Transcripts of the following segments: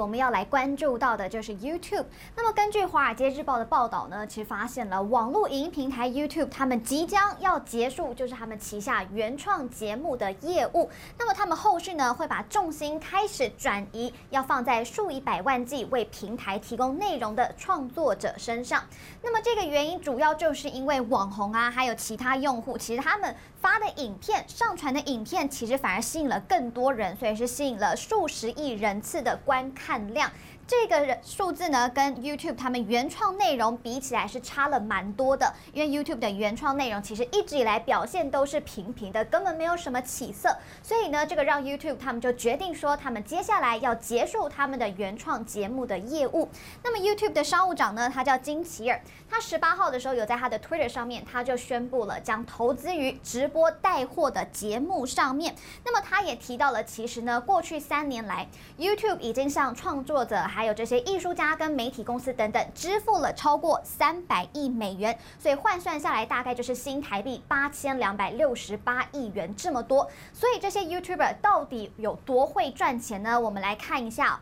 我们要来关注到的就是 YouTube。那么根据《华尔街日报》的报道呢，其实发现了网络影音平台 YouTube，他们即将要结束，就是他们旗下原创节目的业务。那么他们后续呢，会把重心开始转移，要放在数以百万计为平台提供内容的创作者身上。那么这个原因主要就是因为网红啊，还有其他用户，其实他们发的影片、上传的影片，其实反而吸引了更多人，所以是吸引了数十亿人次的观看。看量。这个数字呢，跟 YouTube 他们原创内容比起来是差了蛮多的。因为 YouTube 的原创内容其实一直以来表现都是平平的，根本没有什么起色。所以呢，这个让 YouTube 他们就决定说，他们接下来要结束他们的原创节目的业务。那么 YouTube 的商务长呢，他叫金奇尔，他十八号的时候有在他的 Twitter 上面，他就宣布了将投资于直播带货的节目上面。那么他也提到了，其实呢，过去三年来，YouTube 已经向创作者还还有这些艺术家跟媒体公司等等支付了超过三百亿美元，所以换算下来大概就是新台币八千两百六十八亿元这么多。所以这些 YouTuber 到底有多会赚钱呢？我们来看一下。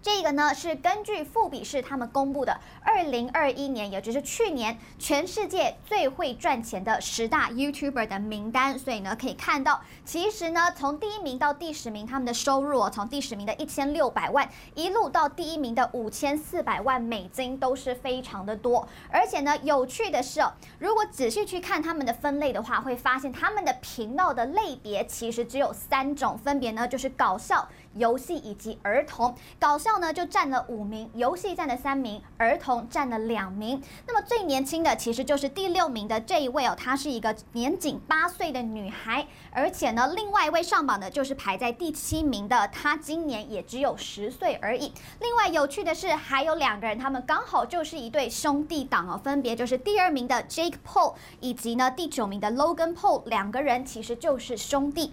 这个呢是根据富比士他们公布的二零二一年，也就是去年全世界最会赚钱的十大 YouTuber 的名单，所以呢可以看到，其实呢从第一名到第十名，他们的收入哦，从第十名的一千六百万一路到第一名的五千四百万美金都是非常的多。而且呢，有趣的是哦，如果仔细去看他们的分类的话，会发现他们的频道的类别其实只有三种，分别呢就是搞笑。游戏以及儿童搞笑呢，就占了五名；游戏占了三名，儿童占了两名。那么最年轻的其实就是第六名的这一位哦，她是一个年仅八岁的女孩。而且呢，另外一位上榜的就是排在第七名的，她今年也只有十岁而已。另外有趣的是，还有两个人，他们刚好就是一对兄弟档哦，分别就是第二名的 Jake Paul 以及呢第九名的 Logan Paul，两个人其实就是兄弟。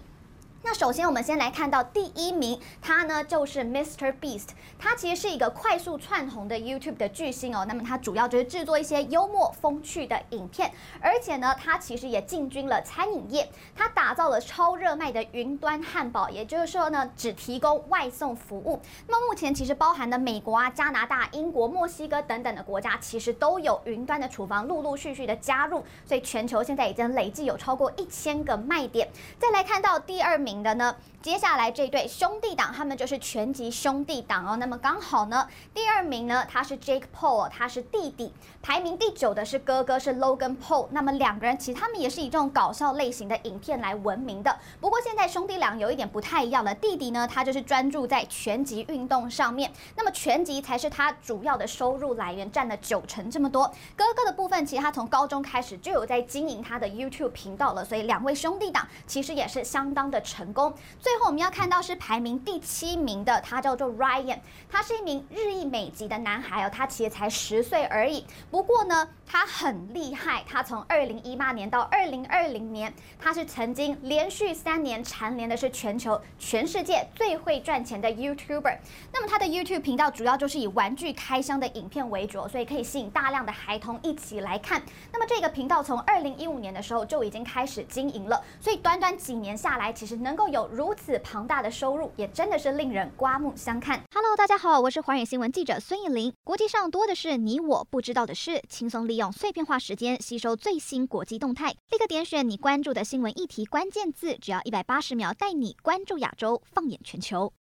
那首先，我们先来看到第一名，他呢就是 Mr. Beast，他其实是一个快速窜红的 YouTube 的巨星哦。那么他主要就是制作一些幽默风趣的影片，而且呢，他其实也进军了餐饮业，他打造了超热卖的云端汉堡，也就是说呢，只提供外送服务。那么目前其实包含的美国啊、加拿大、英国、墨西哥等等的国家，其实都有云端的厨房陆陆续续的加入，所以全球现在已经累计有超过一千个卖点。再来看到第二名。的呢，接下来这对兄弟党，他们就是拳击兄弟党哦。那么刚好呢，第二名呢，他是 Jake Paul，他是弟弟，排名第九的是哥哥，是 Logan Paul。那么两个人其实他们也是以这种搞笑类型的影片来闻名的。不过现在兄弟俩有一点不太一样了，弟弟呢，他就是专注在拳击运动上面，那么拳击才是他主要的收入来源，占了九成这么多。哥哥的部分，其实他从高中开始就有在经营他的 YouTube 频道了，所以两位兄弟党其实也是相当的成。成功。最后我们要看到是排名第七名的，他叫做 Ryan，他是一名日裔美籍的男孩哦，他其实才十岁而已。不过呢，他很厉害，他从二零一八年到二零二零年，他是曾经连续三年蝉联的是全球全世界最会赚钱的 YouTuber。那么他的 YouTube 频道主要就是以玩具开箱的影片为主，所以可以吸引大量的孩童一起来看。那么这个频道从二零一五年的时候就已经开始经营了，所以短短几年下来，其实能能够有如此庞大的收入，也真的是令人刮目相看。Hello，大家好，我是华远新闻记者孙艺林。国际上多的是你我不知道的事，轻松利用碎片化时间吸收最新国际动态，立刻点选你关注的新闻议题关键字，只要一百八十秒，带你关注亚洲，放眼全球。